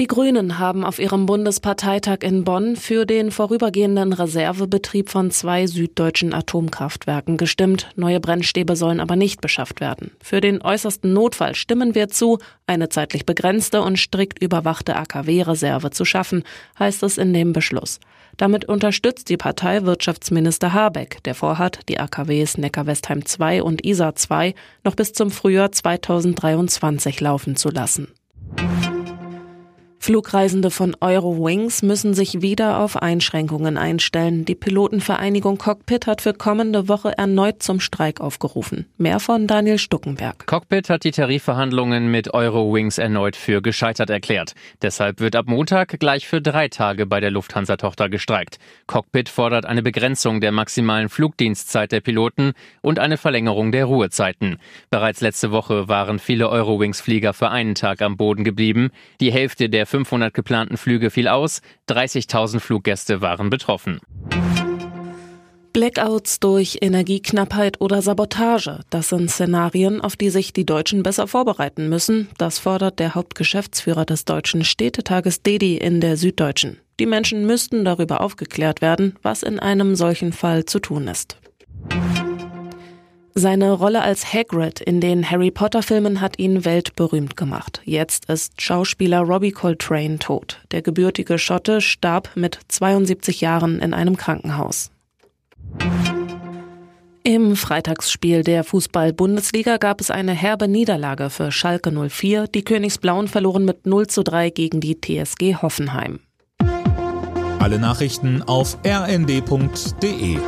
Die Grünen haben auf ihrem Bundesparteitag in Bonn für den vorübergehenden Reservebetrieb von zwei süddeutschen Atomkraftwerken gestimmt. Neue Brennstäbe sollen aber nicht beschafft werden. Für den äußersten Notfall stimmen wir zu, eine zeitlich begrenzte und strikt überwachte AKW-Reserve zu schaffen, heißt es in dem Beschluss. Damit unterstützt die Partei Wirtschaftsminister Habeck, der vorhat, die AKWs Neckar-Westheim 2 und Isar 2 noch bis zum Frühjahr 2023 laufen zu lassen. Flugreisende von Eurowings müssen sich wieder auf Einschränkungen einstellen. Die Pilotenvereinigung Cockpit hat für kommende Woche erneut zum Streik aufgerufen. Mehr von Daniel Stuckenberg. Cockpit hat die Tarifverhandlungen mit Eurowings erneut für gescheitert erklärt. Deshalb wird ab Montag gleich für drei Tage bei der Lufthansa-Tochter gestreikt. Cockpit fordert eine Begrenzung der maximalen Flugdienstzeit der Piloten und eine Verlängerung der Ruhezeiten. Bereits letzte Woche waren viele Eurowings-Flieger für einen Tag am Boden geblieben. Die Hälfte der 500 geplanten Flüge fiel aus, 30.000 Fluggäste waren betroffen. Blackouts durch Energieknappheit oder Sabotage, das sind Szenarien, auf die sich die Deutschen besser vorbereiten müssen. Das fordert der Hauptgeschäftsführer des Deutschen Städtetages Dedi in der Süddeutschen. Die Menschen müssten darüber aufgeklärt werden, was in einem solchen Fall zu tun ist. Seine Rolle als Hagrid in den Harry Potter Filmen hat ihn weltberühmt gemacht. Jetzt ist Schauspieler Robbie Coltrane tot. Der gebürtige Schotte starb mit 72 Jahren in einem Krankenhaus. Im Freitagsspiel der Fußball-Bundesliga gab es eine herbe Niederlage für Schalke 04. Die Königsblauen verloren mit 0 zu 3 gegen die TSG Hoffenheim. Alle Nachrichten auf rnd.de